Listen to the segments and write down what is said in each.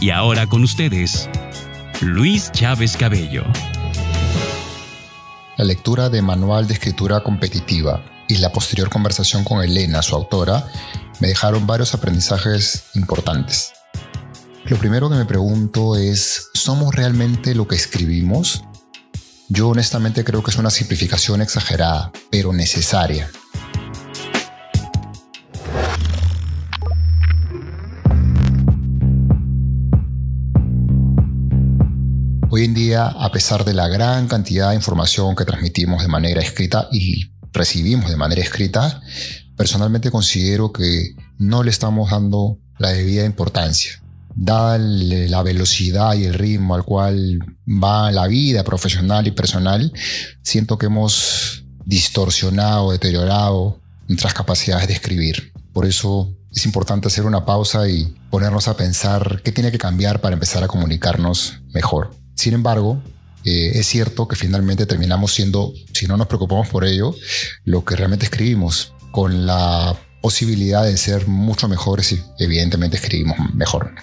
Y ahora con ustedes, Luis Chávez Cabello. La lectura de Manual de Escritura Competitiva y la posterior conversación con Elena, su autora, me dejaron varios aprendizajes importantes. Lo primero que me pregunto es, ¿somos realmente lo que escribimos? Yo honestamente creo que es una simplificación exagerada, pero necesaria. Hoy en día, a pesar de la gran cantidad de información que transmitimos de manera escrita y recibimos de manera escrita, personalmente considero que no le estamos dando la debida importancia. Dada la velocidad y el ritmo al cual va la vida profesional y personal, siento que hemos distorsionado, deteriorado nuestras capacidades de escribir. Por eso es importante hacer una pausa y ponernos a pensar qué tiene que cambiar para empezar a comunicarnos mejor. Sin embargo, eh, es cierto que finalmente terminamos siendo, si no nos preocupamos por ello, lo que realmente escribimos, con la posibilidad de ser mucho mejores y evidentemente escribimos mejor.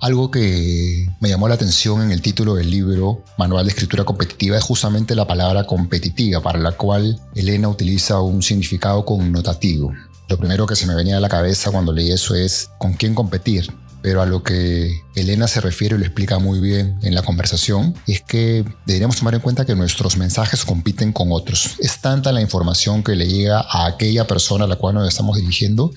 Algo que me llamó la atención en el título del libro, Manual de Escritura Competitiva, es justamente la palabra competitiva, para la cual Elena utiliza un significado connotativo. Lo primero que se me venía a la cabeza cuando leí eso es con quién competir pero a lo que Elena se refiere y lo explica muy bien en la conversación, es que deberíamos tomar en cuenta que nuestros mensajes compiten con otros. Es tanta la información que le llega a aquella persona a la cual nos estamos dirigiendo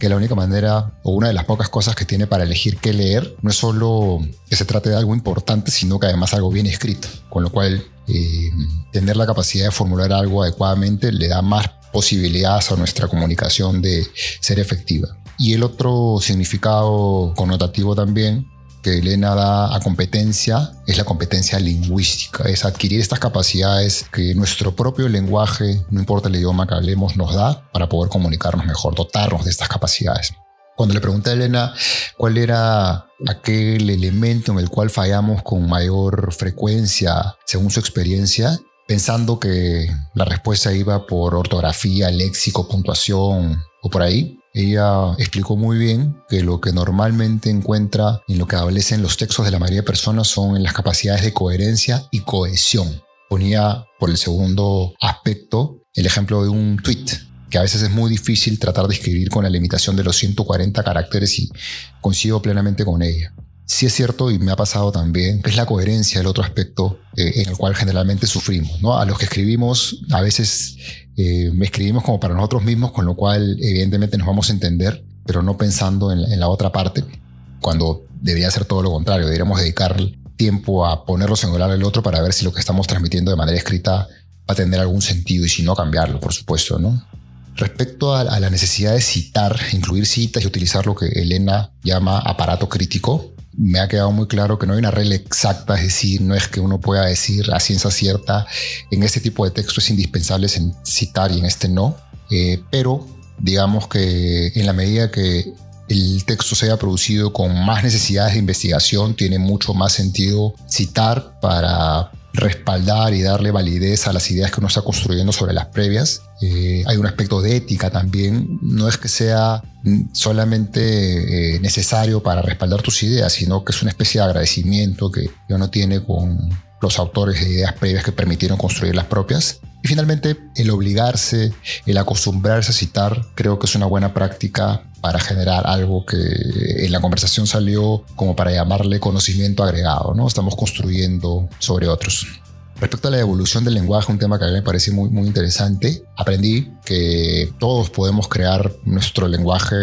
que la única manera o una de las pocas cosas que tiene para elegir qué leer no es solo que se trate de algo importante, sino que además algo bien escrito, con lo cual eh, tener la capacidad de formular algo adecuadamente le da más posibilidades a nuestra comunicación de ser efectiva. Y el otro significado connotativo también que Elena da a competencia es la competencia lingüística, es adquirir estas capacidades que nuestro propio lenguaje, no importa el idioma que hablemos, nos da para poder comunicarnos mejor, dotarnos de estas capacidades. Cuando le pregunté a Elena cuál era aquel elemento en el cual fallamos con mayor frecuencia según su experiencia, pensando que la respuesta iba por ortografía, léxico, puntuación o por ahí, ella explicó muy bien que lo que normalmente encuentra en lo que adolece en los textos de la mayoría de personas son en las capacidades de coherencia y cohesión. Ponía por el segundo aspecto el ejemplo de un tweet, que a veces es muy difícil tratar de escribir con la limitación de los 140 caracteres y coincido plenamente con ella. Sí es cierto y me ha pasado también que es la coherencia el otro aspecto eh, en el cual generalmente sufrimos. ¿no? A los que escribimos a veces eh, escribimos como para nosotros mismos, con lo cual evidentemente nos vamos a entender, pero no pensando en, la otra parte, cuando debería ser todo lo contrario, deberíamos dedicar tiempo a ponerlos en el del otro para ver si lo que estamos transmitiendo de manera escrita va a tener algún sentido y si no cambiarlo, por supuesto, ¿no? Respecto a, la necesidad de citar, incluir citas y utilizar lo que Elena llama aparato crítico, me ha quedado muy claro que no hay una regla exacta, es decir, no es que uno pueda decir a ciencia cierta, en este tipo de texto es indispensable citar y en este no, eh, pero digamos que en la medida que el texto sea producido con más necesidades de investigación, tiene mucho más sentido citar para respaldar y darle validez a las ideas que uno está construyendo sobre las previas. Eh, hay un aspecto de ética también. No es que sea solamente eh, necesario para respaldar tus ideas, sino que es una especie de agradecimiento que uno tiene con los autores de ideas previas que permitieron construir las propias. Y finalmente, el obligarse, el acostumbrarse a citar, creo que es una buena práctica para generar algo que en la conversación salió como para llamarle conocimiento agregado, ¿no? Estamos construyendo sobre otros. Respecto a la evolución del lenguaje, un tema que a mí me parece muy, muy interesante, aprendí que todos podemos crear nuestro lenguaje,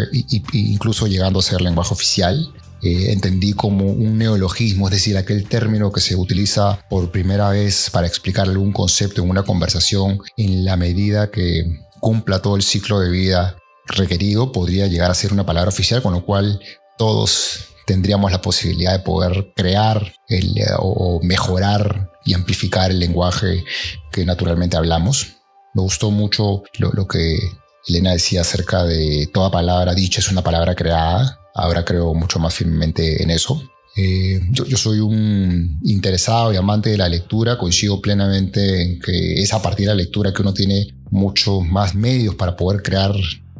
incluso llegando a ser lenguaje oficial. Eh, entendí como un neologismo, es decir, aquel término que se utiliza por primera vez para explicar algún concepto en una conversación en la medida que cumpla todo el ciclo de vida requerido podría llegar a ser una palabra oficial, con lo cual todos tendríamos la posibilidad de poder crear eh, o mejorar y amplificar el lenguaje que naturalmente hablamos. Me gustó mucho lo, lo que Elena decía acerca de toda palabra dicha es una palabra creada. Ahora creo mucho más firmemente en eso. Eh, yo, soy un interesado y amante de la lectura, coincido plenamente en que es a partir de la lectura que uno tiene muchos más medios para poder crear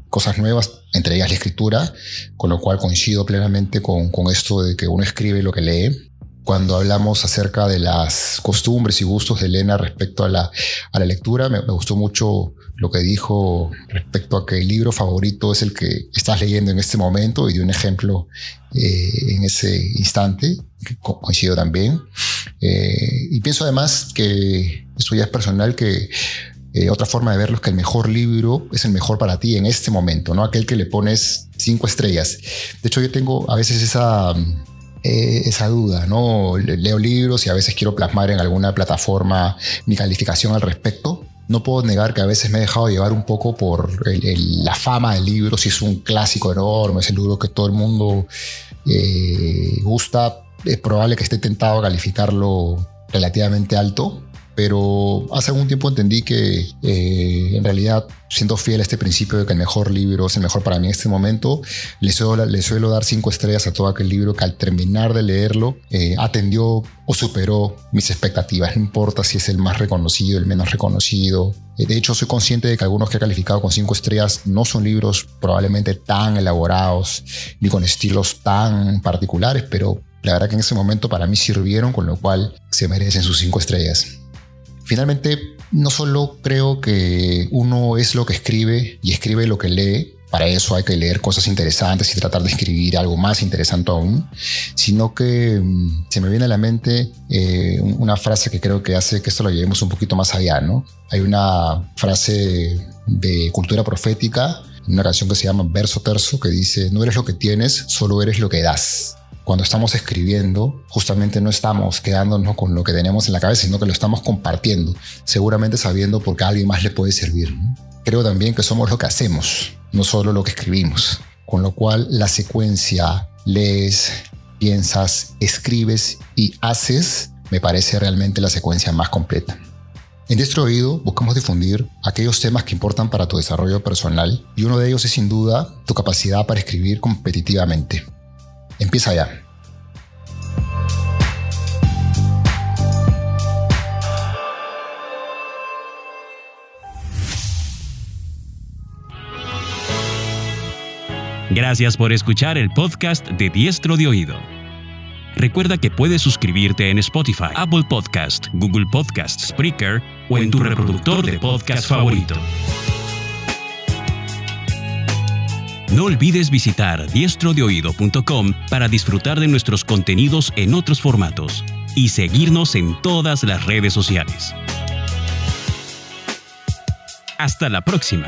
cosas nuevas, entre ellas la escritura, con lo cual coincido plenamente con, esto de que uno escribe lo que lee cuando hablamos acerca de las costumbres y gustos de Elena respecto a la, a la lectura. Me, gustó mucho lo que dijo respecto a que el libro favorito es el que estás leyendo en este momento y dio un ejemplo eh, en ese instante, que coincido también. Eh, y pienso además que esto ya es personal, que eh, otra forma de verlo es que el mejor libro es el mejor para ti en este momento, no aquel que le pones cinco estrellas. De hecho, yo tengo a veces esa esa duda, ¿no? Leo libros y a veces quiero plasmar en alguna plataforma mi calificación al respecto. No puedo negar que a veces me he dejado llevar un poco por la fama del libro, si es un clásico enorme, es el libro que todo el mundo eh, gusta, es probable que esté tentado a calificarlo relativamente alto, pero hace algún tiempo entendí que eh, en realidad, siendo fiel a este principio de que el mejor libro es el mejor para mí en este momento, le suelo, suelo dar cinco estrellas a todo aquel libro que al terminar de leerlo eh, atendió o superó mis expectativas. No importa si es el más reconocido, el menos reconocido. Eh, de hecho, soy consciente de que algunos que he calificado con cinco estrellas no son libros probablemente tan elaborados ni con estilos tan particulares, pero la verdad que en ese momento para mí sirvieron, con lo cual se merecen sus cinco estrellas. Finalmente, no solo creo que uno es lo que escribe y escribe lo que lee, para eso hay que leer cosas interesantes y tratar de escribir algo más interesante aún, sino que mm, se me viene a la mente eh, una frase que creo que hace que esto lo llevemos un poquito más allá, ¿no? Hay una frase de cultura profética, una canción que se llama Verso Terzo, que dice, no eres lo que tienes, solo eres lo que das cuando estamos escribiendo, justamente no estamos quedándonos con lo que tenemos en la cabeza, sino que lo estamos compartiendo, seguramente sabiendo por qué a alguien más le puede servir. Creo también que somos lo que hacemos, no solo lo que escribimos, con lo cual la secuencia lees, piensas, escribes y haces me parece realmente la secuencia más completa. En Diestro Oído buscamos difundir aquellos temas que importan para tu desarrollo personal y uno de ellos es sin duda tu capacidad para escribir competitivamente. Empieza ya. Gracias por escuchar el podcast de Diestro de Oído. Recuerda que puedes suscribirte en Spotify, Apple Podcast, Google Podcast, Spreaker o en tu reproductor de podcast favorito. No olvides visitar diestrodeoído.com para disfrutar de nuestros contenidos en otros formatos y seguirnos en todas las redes sociales. Hasta la próxima.